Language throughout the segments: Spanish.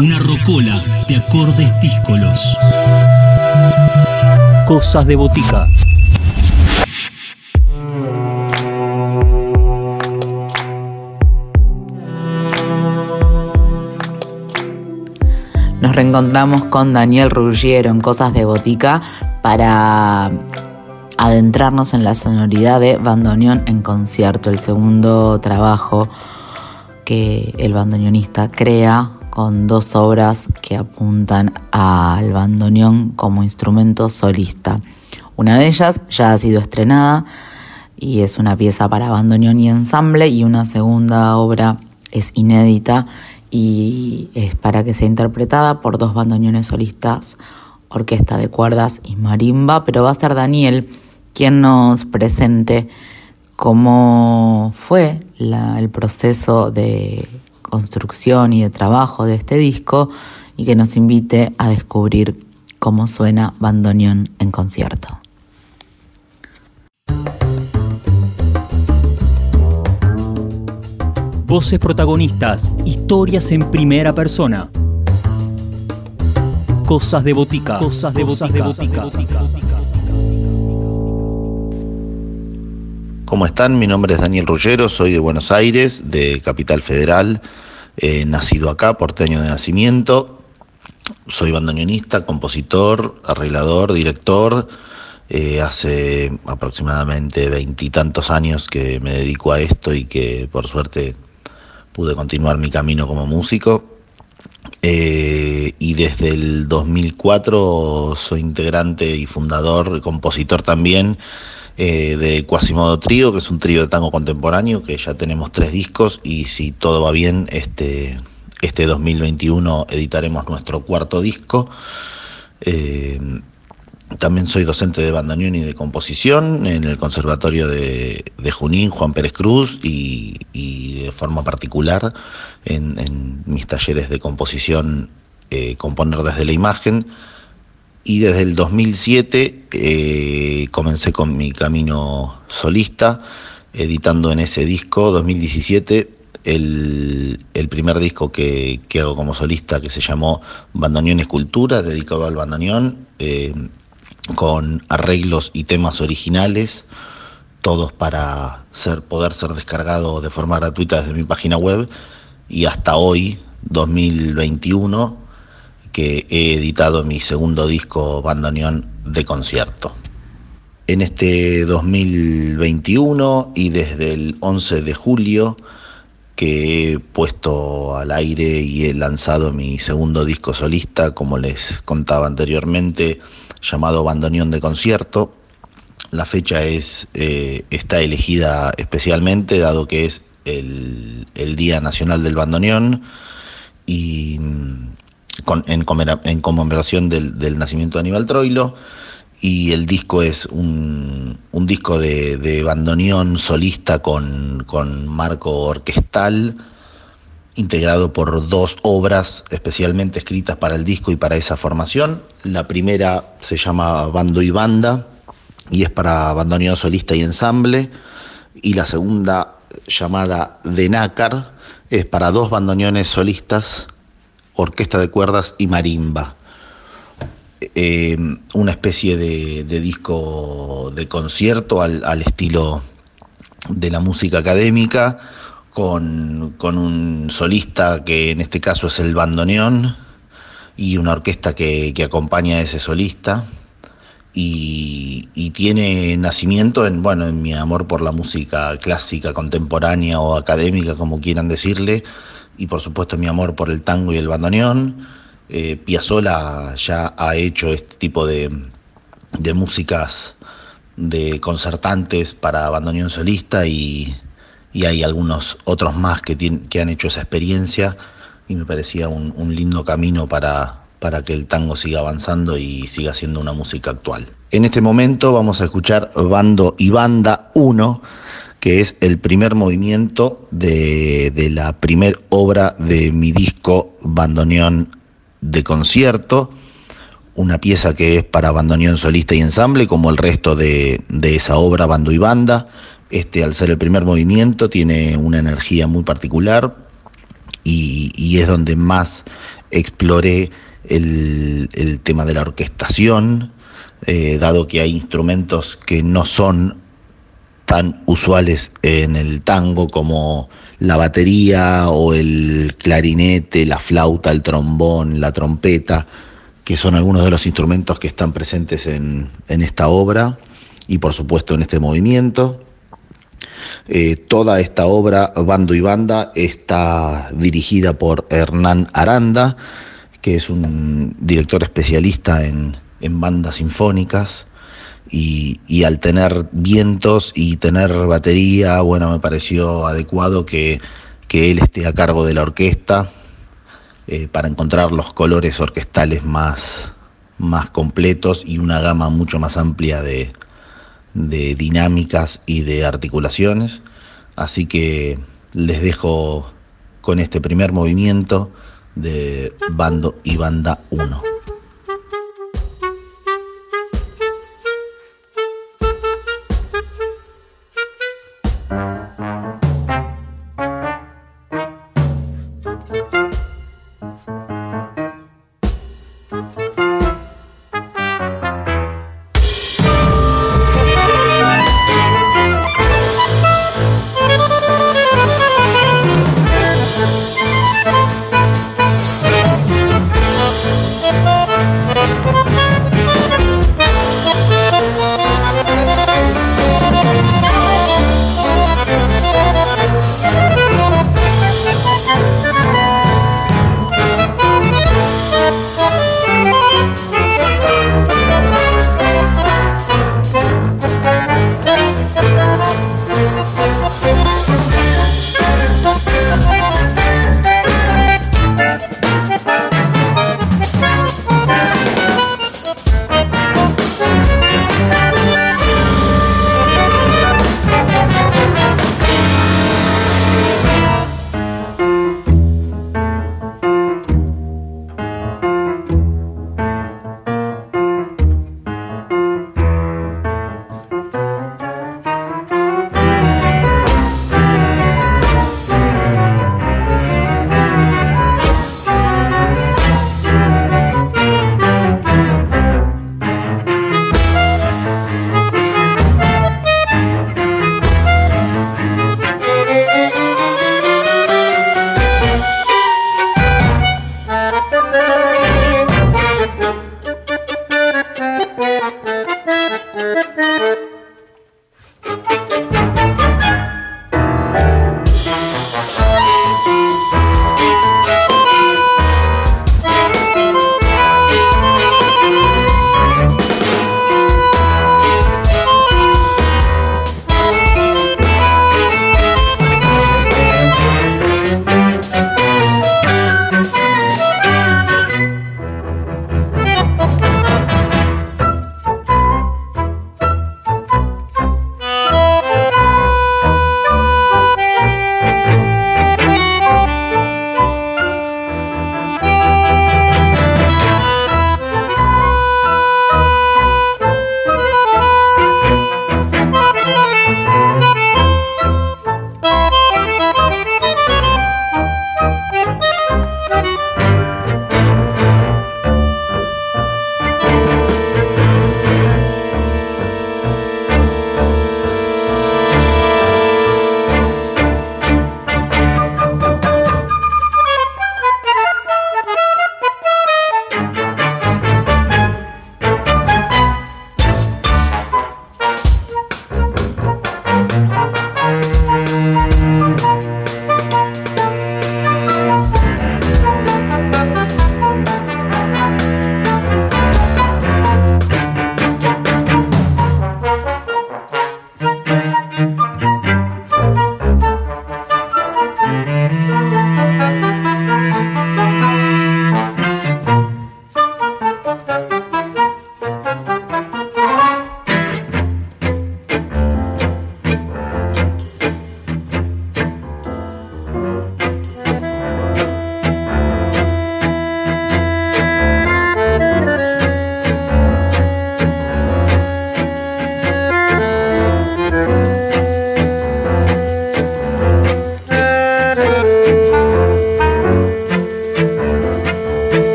Una rocola de acordes díscolos. Cosas de botica. Nos reencontramos con Daniel Ruggiero en Cosas de Botica para adentrarnos en la sonoridad de Bandoneón en concierto, el segundo trabajo que el bandoneonista crea con dos obras que apuntan al bandoneón como instrumento solista. Una de ellas ya ha sido estrenada y es una pieza para bandoneón y ensamble y una segunda obra es inédita y es para que sea interpretada por dos bandoneones solistas, orquesta de cuerdas y marimba, pero va a ser Daniel quien nos presente cómo fue el proceso de construcción y de trabajo de este disco y que nos invite a descubrir cómo suena bandoneón en concierto. Voces protagonistas, historias en primera persona. Cosas de botica. Cosas de botica. ¿Cómo están? Mi nombre es Daniel Rullero, soy de Buenos Aires, de Capital Federal, eh, nacido acá, porteño de nacimiento. Soy bandoneonista, compositor, arreglador, director. Eh, hace aproximadamente veintitantos años que me dedico a esto y que por suerte pude continuar mi camino como músico. Eh, y desde el 2004 soy integrante y fundador, compositor también eh, de Quasimodo Trío, que es un trío de tango contemporáneo, que ya tenemos tres discos y si todo va bien, este, este 2021 editaremos nuestro cuarto disco. Eh, también soy docente de bandoneón y de composición en el Conservatorio de, Junín, Juan Pérez Cruz, y, de forma particular en, mis talleres de composición, eh, componer desde la imagen. Y desde el 2007 eh, comencé con mi camino solista, editando en ese disco, 2017, el, primer disco que, hago como solista que se llamó Bandoneón Escultura, dedicado al bandoneón. Eh, con arreglos y temas originales, todos para ser, poder ser descargados de forma gratuita desde mi página web y hasta hoy, 2021, que he editado mi segundo disco bandoneón de concierto. En este 2021 y desde el 11 de julio que he puesto al aire y he lanzado mi segundo disco solista, como les contaba anteriormente, llamado Bandoneón de Concierto. La fecha es, eh, está elegida especialmente, dado que es el, Día Nacional del Bandoneón y en, conmemoración del, nacimiento de Aníbal Troilo. Y el disco es un, disco de, bandoneón solista con, con marco orquestal integrado por dos obras especialmente escritas para el disco y para esa formación. La primera se llama Bando y Banda y es para bandoneón solista y ensamble. Y la segunda, llamada De Nácar, es para dos bandoneones solistas, orquesta de cuerdas y marimba. Eh, una especie de, disco de concierto al estilo de la música académica con, un solista que en este caso es el bandoneón y una orquesta que, acompaña a ese solista. Y, tiene nacimiento en bueno en mi amor por la música clásica, contemporánea o académica, como quieran decirle, y por supuesto mi amor por el tango y el bandoneón. Eh, Piazzolla ya ha hecho este tipo de, de músicas de concertantes para bandoneón solista y, y hay algunos otros más que, que han hecho esa experiencia y me parecía un, lindo camino para, para que el tango siga avanzando y siga siendo una música actual. En este momento vamos a escuchar Bando y Banda 1, que es el primer movimiento de, de la primer obra de mi disco Bandoneón de concierto, una pieza que es para bandoneón solista y ensamble, como el resto de, de esa obra, Bando y Banda. Este, al ser el primer movimiento, tiene una energía muy particular y, es donde más exploré el, tema de la orquestación, eh, dado que hay instrumentos que no son tan usuales en el tango como la batería o el clarinete, la flauta, el trombón, la trompeta, que son algunos de los instrumentos que están presentes en, esta obra y por supuesto en este movimiento. Eh, toda esta obra, Bando y Banda, está dirigida por Hernán Aranda, que es un director especialista en, bandas sinfónicas. Y, al tener vientos y tener batería, bueno, me pareció adecuado que, él esté a cargo de la orquesta eh, para encontrar los colores orquestales más, más completos y una gama mucho más amplia de, de dinámicas y de articulaciones. Así que les dejo con este primer movimiento de Bando y Banda 1. Música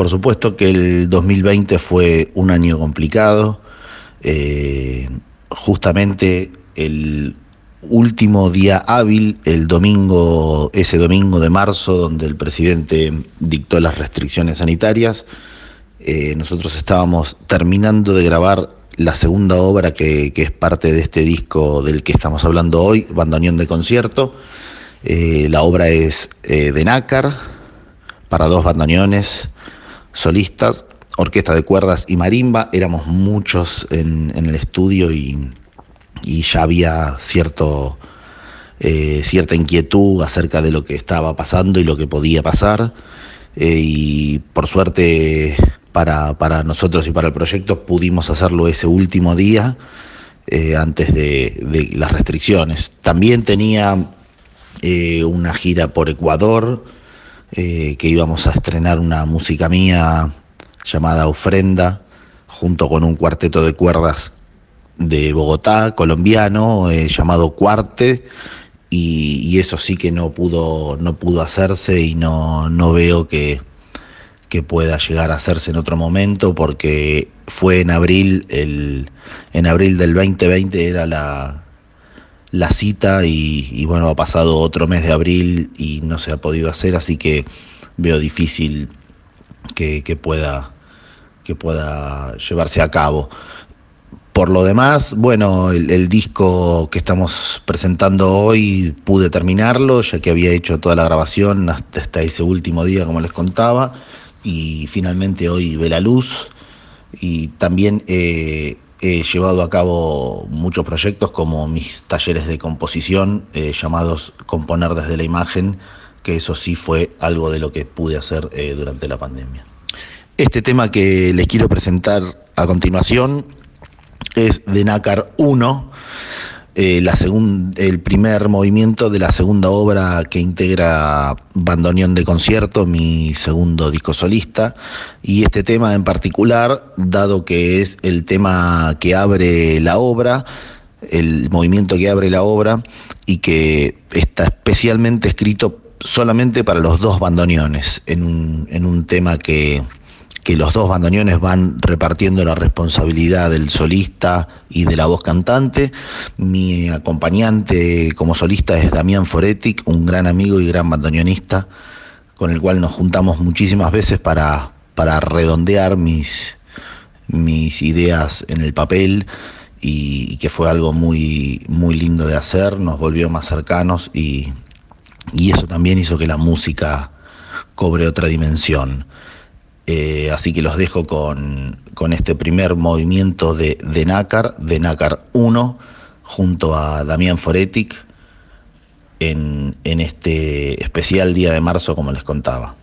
Por supuesto que el 2020 fue un año complicado. Eh, justamente el último día hábil, el domingo, ese domingo de marzo, donde el presidente dictó las restricciones sanitarias, eh, nosotros estábamos terminando de grabar la segunda obra que, es parte de este disco del que estamos hablando hoy, Bandoneón de Concierto. Eh, la obra es de nácar, para dos bandoneones solistas, orquesta de cuerdas y marimba. Éramos muchos en, el estudio y, ya había cierto, eh, cierta inquietud acerca de lo que estaba pasando y lo que podía pasar. y por suerte para, para, nosotros y para el proyecto pudimos hacerlo ese último día antes de, las restricciones. También tenía eh, una gira por Ecuador, eh, que íbamos a estrenar una música mía llamada Ofrenda, junto con un cuarteto de cuerdas de Bogotá, colombiano, eh, llamado Cuarte, y, eso sí que no pudo, no pudo hacerse y no, no veo que, que pueda llegar a hacerse en otro momento porque fue en abril el en abril del 2020 era la, la cita y, bueno, ha pasado otro mes de abril y no se ha podido hacer, así que veo difícil que, pueda, que pueda llevarse a cabo. Por lo demás, bueno, el, disco que estamos presentando hoy pude terminarlo, ya que había hecho toda la grabación hasta ese último día, como les contaba, y finalmente hoy ve la luz. Y también eh, He llevado a cabo muchos proyectos como mis talleres de composición eh, llamados Componer desde la imagen, que eso sí fue algo de lo que pude hacer eh, durante la pandemia. Este tema que les quiero presentar a continuación es de Nácar 1 eh, la el primer movimiento de la segunda obra que integra Bandoneón de Concierto, mi segundo disco solista, y este tema en particular, dado que es el tema que abre la obra, el movimiento que abre la obra y que está especialmente escrito solamente para los dos bandoneones, en un, en un tema que que los dos bandoneones van repartiendo la responsabilidad del solista y de la voz cantante. Mi acompañante como solista es Damián Foretic, un gran amigo y gran bandoneonista, con el cual nos juntamos muchísimas veces para, para redondear mis, mis ideas en el papel y, que fue algo muy, muy lindo de hacer, nos volvió más cercanos y, y eso también hizo que la música cobre otra dimensión. Eh, así que los dejo con, este primer movimiento de, de Nácar, de Nácar 1, junto a Damián Foretic, en, en este especial día de marzo, como les contaba.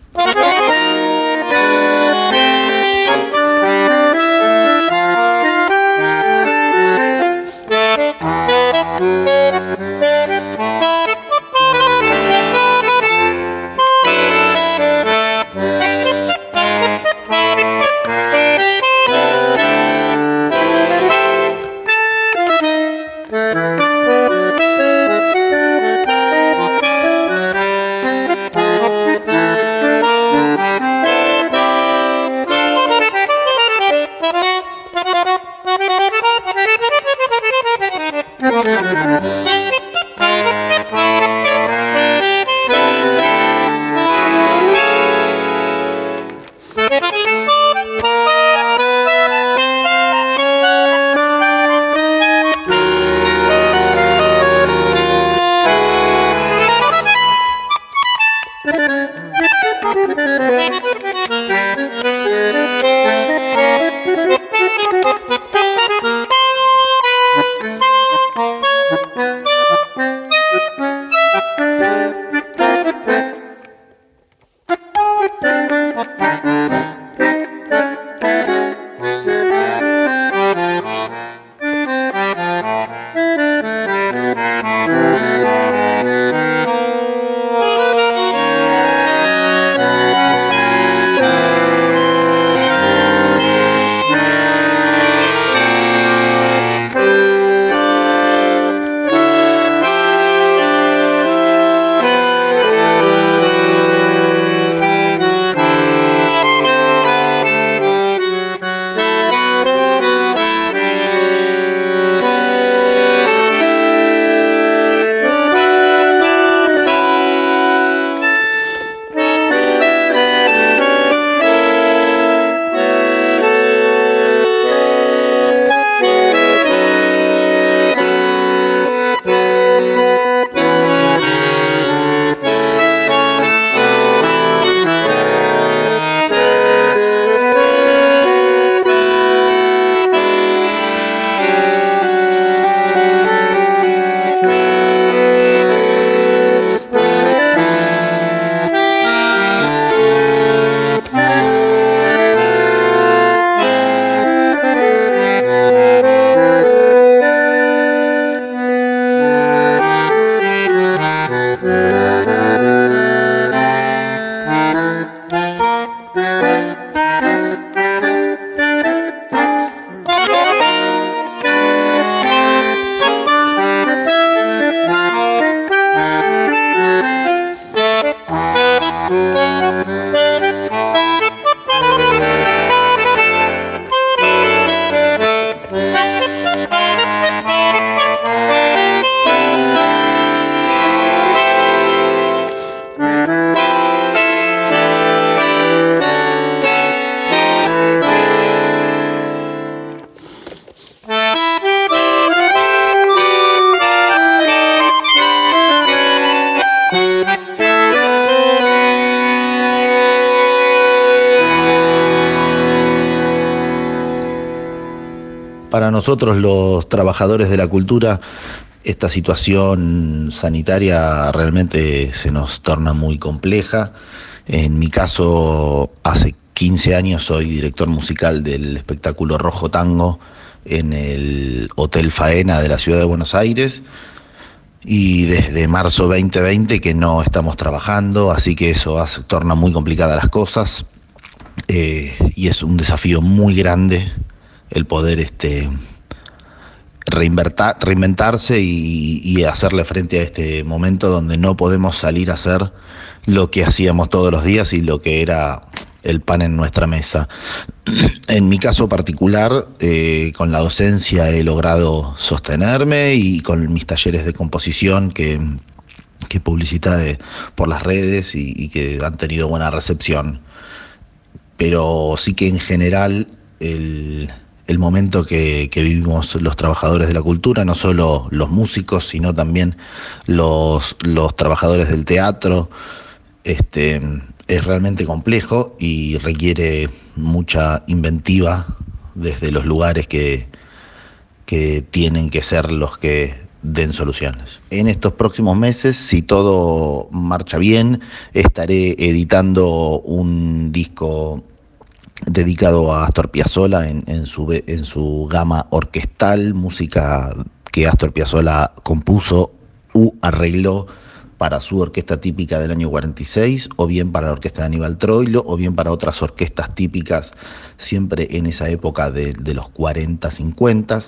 Nosotros los trabajadores de la cultura, esta situación sanitaria realmente se nos torna muy compleja. En mi caso, hace 15 años soy director musical del espectáculo Rojo Tango en el Hotel Faena de la ciudad de Buenos Aires y desde marzo 2020 que no estamos trabajando, así que eso torna muy complicadas las cosas eh, y es un desafío muy grande el poder este, reinventarse y, hacerle frente a este momento donde no podemos salir a hacer lo que hacíamos todos los días y lo que era el pan en nuestra mesa. En mi caso particular, eh, con la docencia he logrado sostenerme y con mis talleres de composición que, que publicité por las redes y que han tenido buena recepción. Pero sí que en general el, el momento que, vivimos los trabajadores de la cultura, no solo los músicos, sino también los, trabajadores del teatro. Este, es realmente complejo y requiere mucha inventiva desde los lugares que tienen que ser los que den soluciones. En estos próximos meses, si todo marcha bien, estaré editando un disco dedicado a Astor Piazzolla en, su, en su gama orquestal, música que Astor Piazzolla compuso u arregló para su orquesta típica del año 46, o bien para la orquesta de Aníbal Troilo, o bien para otras orquestas típicas, siempre en esa época de, los 40, 50.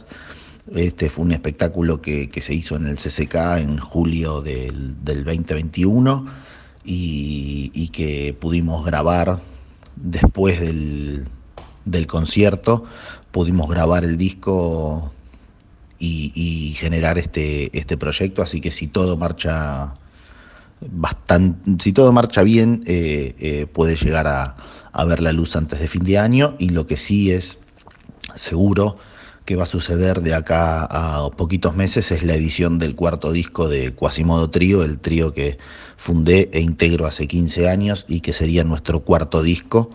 Este fue un espectáculo que, se hizo en el CCK en julio del, 2021 y, y que pudimos grabar después del, concierto pudimos grabar el disco y, generar este, este proyecto, así que si todo marcha bastante, si todo marcha bien, eh, eh, puede llegar a, ver la luz antes de fin de año. Y lo que sí es seguro que va a suceder de acá a poquitos meses es la edición del cuarto disco de Quasimodo Trío, el trío que fundé e integro hace 15 años y que sería nuestro cuarto disco.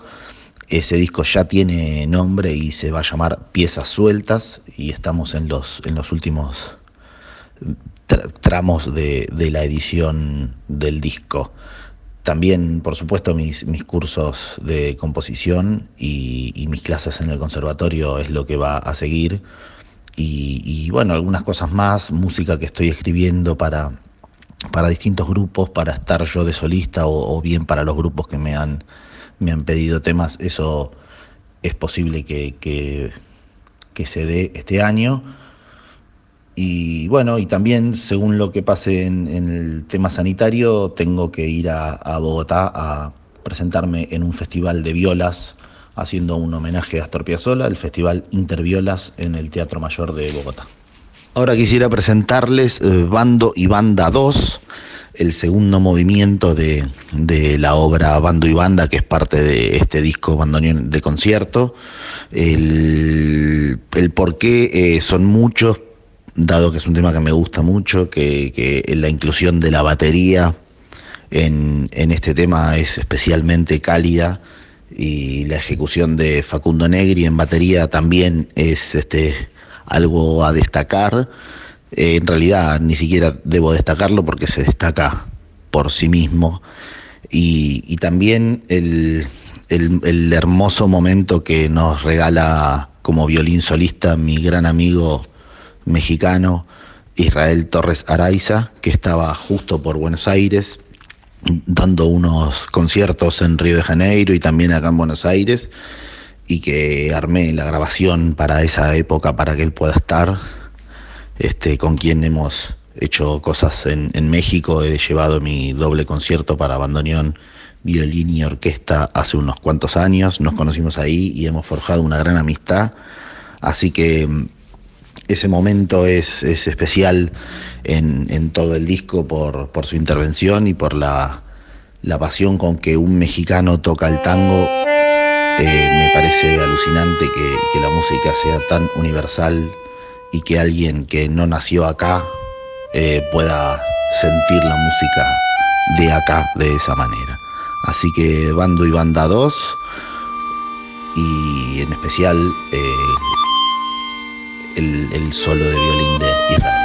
Ese disco ya tiene nombre y se va a llamar Piezas Sueltas y estamos en los, en los últimos tramos de, la edición del disco. También, por supuesto, mis, mis cursos de composición y, mis clases en el conservatorio es lo que va a seguir. Y, bueno, algunas cosas más, música que estoy escribiendo para, para distintos grupos, para estar yo de solista o, bien para los grupos que me han, me han pedido temas, eso es posible que, que, se dé este año. Y bueno, y también según lo que pase en, el tema sanitario, tengo que ir a, Bogotá a presentarme en un festival de violas, haciendo un homenaje a Astor Piazzolla, el Festival Interviolas en el Teatro Mayor de Bogotá. Ahora quisiera presentarles eh, Bando y Banda 2, el segundo movimiento de, la obra Bando y Banda, que es parte de este disco bandoneón de concierto. El, por qué eh, son muchos, dado que es un tema que me gusta mucho, que, la inclusión de la batería en, este tema es especialmente cálida y la ejecución de Facundo Negri en batería también es este algo a destacar. Eh, en realidad ni siquiera debo destacarlo porque se destaca por sí mismo. Y, también el, hermoso momento que nos regala como violín solista mi gran amigo mexicano Israel Torres Araiza, que estaba justo por Buenos Aires dando unos conciertos en Río de Janeiro y también acá en Buenos Aires y que armé la grabación para esa época para que él pueda estar, este, con quien hemos hecho cosas en, en México, he llevado mi doble concierto para bandoneón, violín y orquesta hace unos cuantos años, nos conocimos ahí y hemos forjado una gran amistad, así que ese momento es, es especial en, en, todo el disco por, por su intervención y por la, la pasión con que un mexicano toca el tango eh, me parece alucinante que, la música sea tan universal y que alguien que no nació acá eh, pueda sentir la música de acá de esa manera. Así que Bando y Banda 2 y en especial eh, el, el solo de violín de Israel.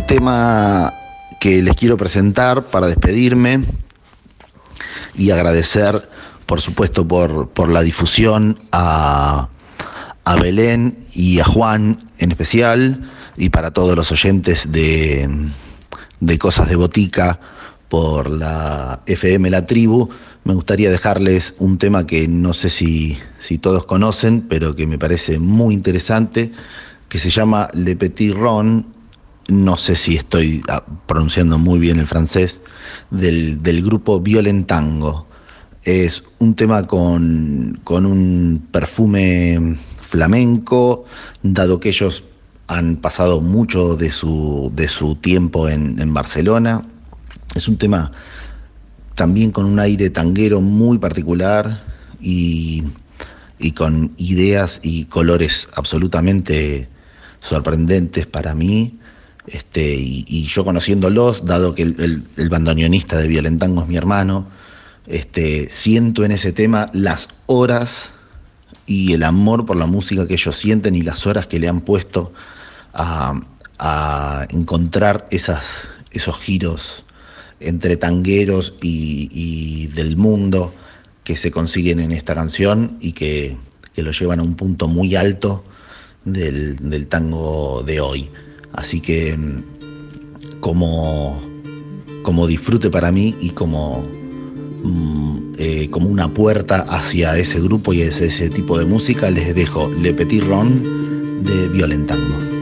Tema que les quiero presentar para despedirme y agradecer, por supuesto, por, por la difusión a, a Belén y a Juan en especial, y para todos los oyentes de, de Cosas de Botica por la FM La Tribu, me gustaría dejarles un tema que no sé si, si todos conocen, pero que me parece muy interesante, que se llama Le Petit Ron no sé si estoy ah, pronunciando muy bien el francés, del, grupo Violentango. Es un tema con, un perfume flamenco, dado que ellos han pasado mucho de su, de su tiempo en, Barcelona. Es un tema también con un aire tanguero muy particular y, y con ideas y colores absolutamente sorprendentes para mí este, y, yo conociéndolos, dado que el, bandoneonista de Violentango es mi hermano, este, siento en ese tema las horas y el amor por la música que ellos sienten y las horas que le han puesto a, encontrar esos giros entre tangueros y, del mundo que se consiguen en esta canción y que lo llevan a un punto muy alto del, tango de hoy. Así que mm, como, como disfrute para mí y como, mm, eh, como una puerta hacia ese grupo y ese, ese tipo de música, les dejo Le Petit Ron de Violentango.